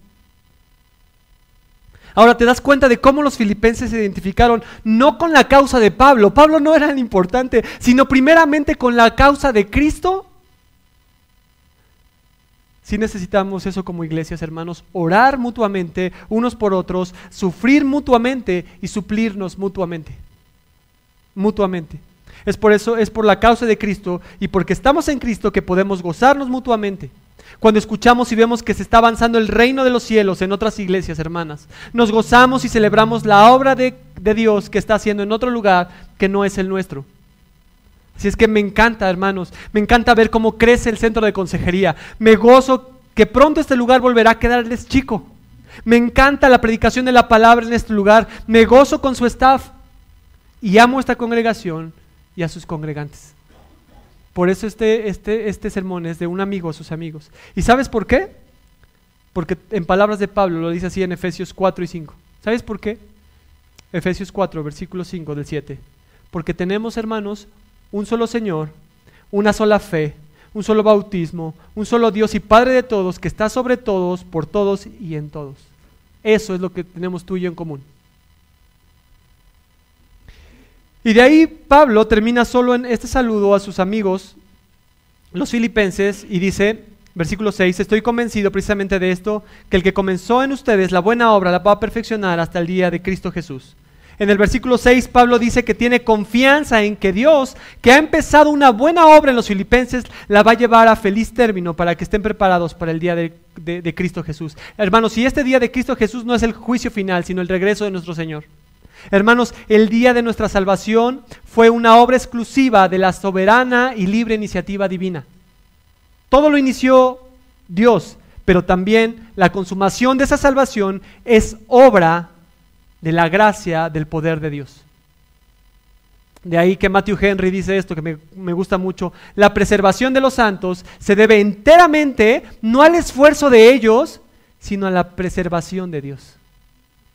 Speaker 1: Ahora te das cuenta de cómo los filipenses se identificaron no con la causa de Pablo, Pablo no era el importante, sino primeramente con la causa de Cristo si necesitamos eso como iglesias, hermanos, orar mutuamente unos por otros, sufrir mutuamente y suplirnos mutuamente. Mutuamente. Es por eso, es por la causa de Cristo y porque estamos en Cristo que podemos gozarnos mutuamente. Cuando escuchamos y vemos que se está avanzando el reino de los cielos en otras iglesias, hermanas, nos gozamos y celebramos la obra de, de Dios que está haciendo en otro lugar que no es el nuestro. Así es que me encanta, hermanos, me encanta ver cómo crece el centro de consejería. Me gozo que pronto este lugar volverá a quedarles chico. Me encanta la predicación de la palabra en este lugar. Me gozo con su staff. Y amo esta congregación y a sus congregantes. Por eso este, este, este sermón es de un amigo a sus amigos. ¿Y sabes por qué? Porque en palabras de Pablo lo dice así en Efesios 4 y 5. ¿Sabes por qué? Efesios 4, versículo 5 del 7. Porque tenemos, hermanos, un solo Señor, una sola fe, un solo bautismo, un solo Dios y Padre de todos, que está sobre todos, por todos y en todos. Eso es lo que tenemos tú y yo en común. Y de ahí Pablo termina solo en este saludo a sus amigos, los filipenses, y dice, versículo 6, estoy convencido precisamente de esto, que el que comenzó en ustedes la buena obra la va a perfeccionar hasta el día de Cristo Jesús. En el versículo 6 Pablo dice que tiene confianza en que Dios, que ha empezado una buena obra en los filipenses, la va a llevar a feliz término para que estén preparados para el día de, Cristo Jesús. Hermanos, si este día de Cristo Jesús no es el juicio final, sino el regreso de nuestro Señor. Hermanos, el día de nuestra salvación fue una obra exclusiva de la soberana y libre iniciativa divina. Todo lo inició Dios, pero también la consumación de esa salvación es obra de la gracia del poder de Dios. De ahí que Matthew Henry dice esto que me, gusta mucho. La preservación de los santos se debe enteramente no al esfuerzo de ellos, sino a la preservación de Dios.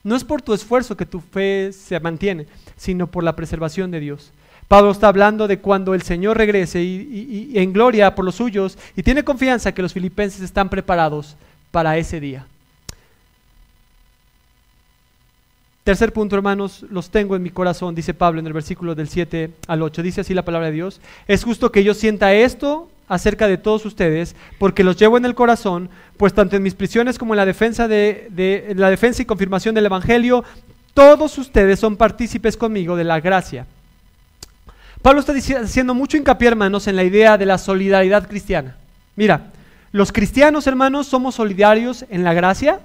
Speaker 1: No es por tu esfuerzo que tu fe se mantiene, sino por la preservación de Dios. Pablo está hablando de cuando el Señor regrese y en gloria por los suyos y tiene confianza que los filipenses están preparados para ese día. Tercer punto, hermanos, los tengo en mi corazón, dice Pablo en el versículo del 7 al 8. Dice así la palabra de Dios. Es justo que yo sienta esto acerca de todos ustedes, porque los llevo en el corazón, pues tanto en mis prisiones como en la defensa, de, la defensa y confirmación del Evangelio, todos ustedes son partícipes conmigo de la gracia. Pablo está haciendo mucho hincapié, hermanos, en la idea de la solidaridad cristiana. Mira, los cristianos, hermanos, somos solidarios en la gracia,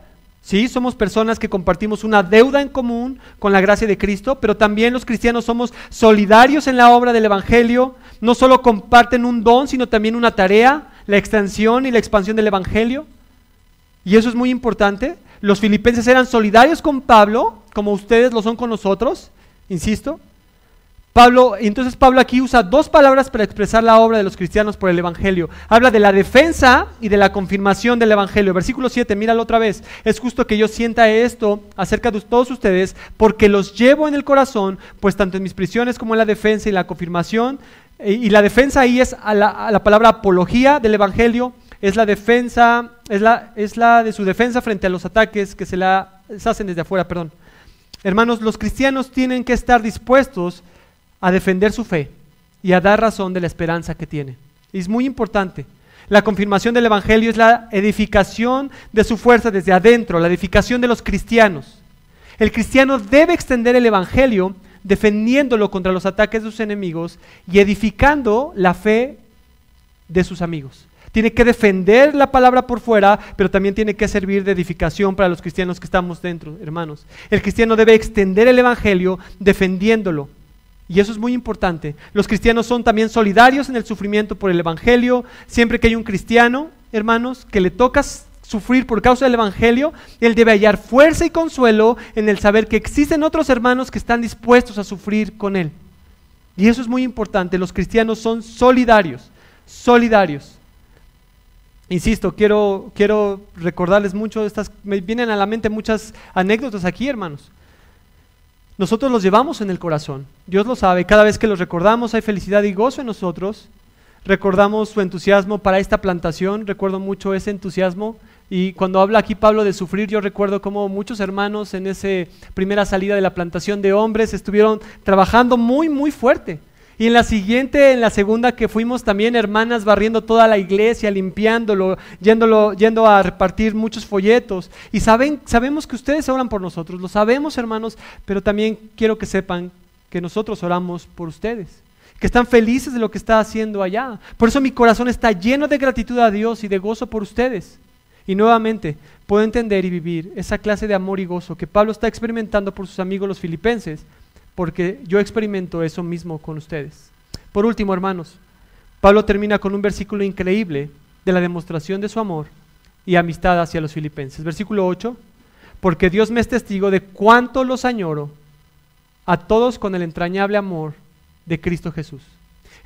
Speaker 1: Sí, somos personas que compartimos una deuda en común con la gracia de Cristo, pero también los cristianos somos solidarios en la obra del Evangelio. No solo comparten un don, sino también una tarea, la extensión y la expansión del Evangelio. Y eso es muy importante. Los filipenses eran solidarios con Pablo, como ustedes lo son con nosotros, insisto. Pablo, entonces Pablo aquí usa dos palabras para expresar la obra de los cristianos por el Evangelio. Habla de la defensa y de la confirmación del Evangelio. Versículo 7, míralo otra vez. Es justo que yo sienta esto acerca de todos ustedes porque los llevo en el corazón, pues tanto en mis prisiones como en la defensa y la confirmación. Y, la defensa ahí es la, palabra apología del Evangelio. Es la defensa, es la, es la de su defensa frente a los ataques que se la hacen desde afuera, perdón. Hermanos, los cristianos tienen que estar dispuestos a defender su fe y a dar razón de la esperanza que tiene. es muy importante. La confirmación del Evangelio es la edificación de su fuerza desde adentro, la edificación de los cristianos. El cristiano debe extender el Evangelio defendiéndolo contra los ataques de sus enemigos y edificando la fe de sus amigos. Tiene que defender la palabra por fuera, pero también tiene que servir de edificación para los cristianos que estamos dentro, hermanos. El cristiano debe extender el Evangelio defendiéndolo. Y eso es muy importante. Los cristianos son también solidarios en el sufrimiento por el Evangelio. Siempre que hay un cristiano, hermanos, que le toca sufrir por causa del Evangelio, él debe hallar fuerza y consuelo en el saber que existen otros hermanos que están dispuestos a sufrir con él. Y eso es muy importante. Los cristianos son solidarios, solidarios. Insisto, quiero, quiero recordarles mucho estas, me vienen a la mente muchas anécdotas aquí, hermanos. Nosotros los llevamos en el corazón, Dios lo sabe, cada vez que los recordamos hay felicidad y gozo en nosotros, recordamos su entusiasmo para esta plantación, recuerdo mucho ese entusiasmo. Y cuando habla aquí Pablo de sufrir, yo recuerdo cómo muchos hermanos en esa primera salida de la plantación de hombres estuvieron trabajando muy, muy fuerte. Y en la siguiente, en la segunda que fuimos también hermanas barriendo toda la iglesia, limpiándolo, yéndolo, yendo a repartir muchos folletos. Y saben, sabemos que ustedes oran por nosotros, lo sabemos hermanos, pero también quiero que sepan que nosotros oramos por ustedes, que están felices de lo que está haciendo allá. Por eso mi corazón está lleno de gratitud a Dios y de gozo por ustedes. Y nuevamente, puedo entender y vivir esa clase de amor y gozo que Pablo está experimentando por sus amigos los filipenses porque yo experimento eso mismo con ustedes. Por último, hermanos, Pablo termina con un versículo increíble de la demostración de su amor y amistad hacia los filipenses. Versículo 8, porque Dios me es testigo de cuánto los añoro a todos con el entrañable amor de Cristo Jesús.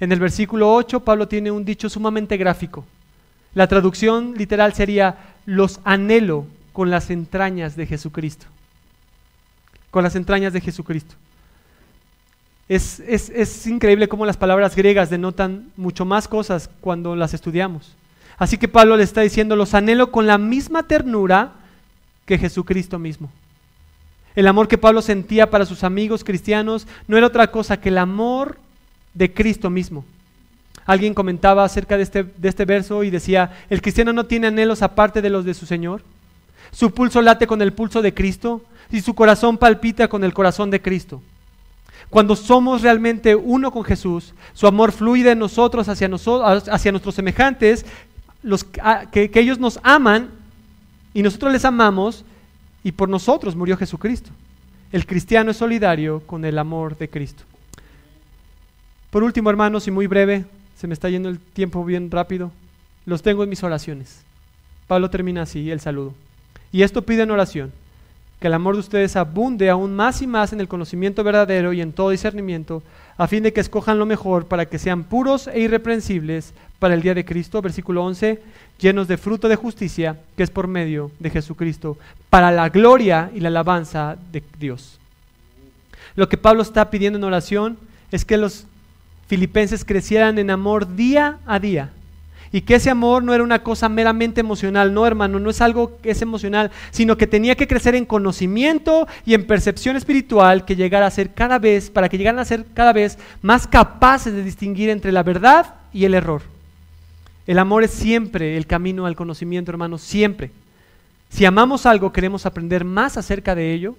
Speaker 1: En el versículo 8, Pablo tiene un dicho sumamente gráfico. La traducción literal sería, los anhelo con las entrañas de Jesucristo. Con las entrañas de Jesucristo. Es, increíble cómo las palabras griegas denotan mucho más cosas cuando las estudiamos. Así que Pablo le está diciendo, los anhelo con la misma ternura que Jesucristo mismo. El amor que Pablo sentía para sus amigos cristianos no era otra cosa que el amor de Cristo mismo. Alguien comentaba acerca de este, de este verso y decía, el cristiano no tiene anhelos aparte de los de su Señor. Su pulso late con el pulso de Cristo y su corazón palpita con el corazón de Cristo. Cuando somos realmente uno con Jesús, su amor fluye de nosotros hacia, nosotros, hacia nuestros semejantes, los, que, que ellos nos aman y nosotros les amamos y por nosotros murió Jesucristo. El cristiano es solidario con el amor de Cristo. Por último, hermanos, y muy breve, se me está yendo el tiempo bien rápido, los tengo en mis oraciones. Pablo termina así el saludo. Y esto pide en oración que el amor de ustedes abunde aún más y más en el conocimiento verdadero y en todo discernimiento, a fin de que escojan lo mejor para que sean puros e irreprensibles para el día de Cristo, versículo 11, llenos de fruto de justicia, que es por medio de Jesucristo, para la gloria y la alabanza de Dios. Lo que Pablo está pidiendo en oración es que los filipenses crecieran en amor día a día y que ese amor no era una cosa meramente emocional, no hermano, no es algo que es emocional, sino que tenía que crecer en conocimiento y en percepción espiritual que llegara a ser cada vez, para que llegaran a ser cada vez más capaces de distinguir entre la verdad y el error. El amor es siempre el camino al conocimiento, hermano, siempre. Si amamos algo, queremos aprender más acerca de ello.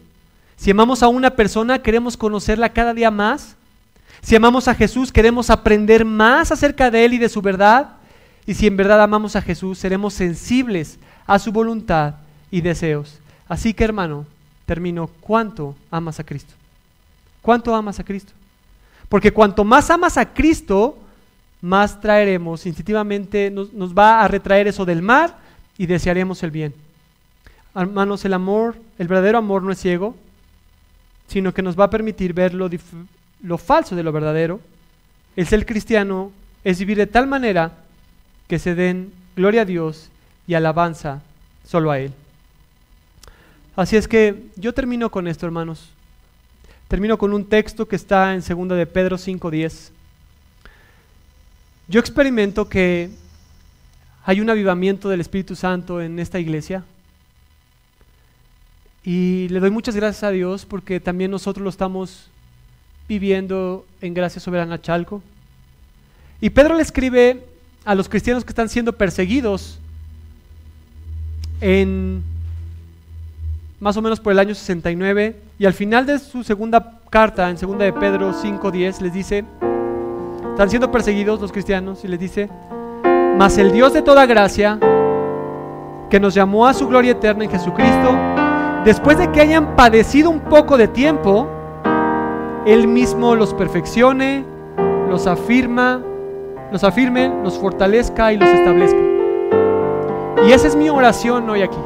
Speaker 1: Si amamos a una persona, queremos conocerla cada día más. Si amamos a Jesús, queremos aprender más acerca de Él y de su verdad. Y si en verdad amamos a Jesús, seremos sensibles a su voluntad y deseos. Así que hermano, termino, ¿cuánto amas a Cristo? ¿Cuánto amas a Cristo? Porque cuanto más amas a Cristo, más traeremos, instintivamente nos, va a retraer eso del mal y desearemos el bien. Hermanos, el amor, el verdadero amor no es ciego, sino que nos va a permitir ver lo, lo falso de lo verdadero. El ser cristiano es vivir de tal manera que se den gloria a Dios y alabanza solo a Él. Así es que yo termino con esto, hermanos. Termino con un texto que está en 2 de Pedro 5:10. Yo experimento que hay un avivamiento del Espíritu Santo en esta iglesia. Y le doy muchas gracias a Dios porque también nosotros lo estamos viviendo en Gracia Soberana Chalco. Y Pedro le escribe a los cristianos que están siendo perseguidos en más o menos por el año 69 y al final de su segunda carta en segunda de Pedro 5:10 les dice están siendo perseguidos los cristianos y les dice mas el Dios de toda gracia que nos llamó a su gloria eterna en Jesucristo después de que hayan padecido un poco de tiempo él mismo los perfeccione los afirma los afirme, los fortalezca y los establezca. Y esa es mi oración hoy aquí.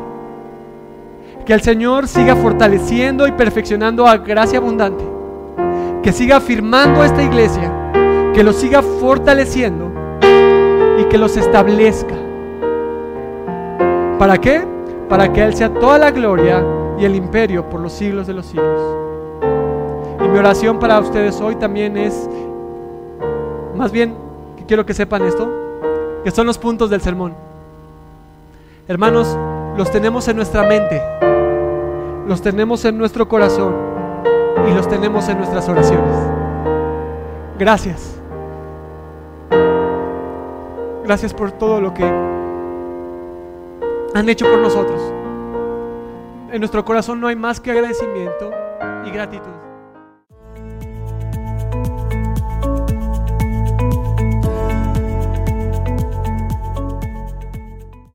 Speaker 1: Que el Señor siga fortaleciendo y perfeccionando a gracia abundante. que siga afirmando esta iglesia, que los siga fortaleciendo y que los establezca. ¿Para qué? Para que Él sea toda la gloria y el imperio por los siglos de los siglos. Y mi oración para ustedes hoy también es, más bien, quiero que sepan esto, que son los puntos del sermón. Hermanos, los tenemos en nuestra mente, los tenemos en nuestro corazón y los tenemos en nuestras oraciones. Gracias. Gracias por todo lo que han hecho por nosotros. En nuestro corazón no hay más que agradecimiento y gratitud.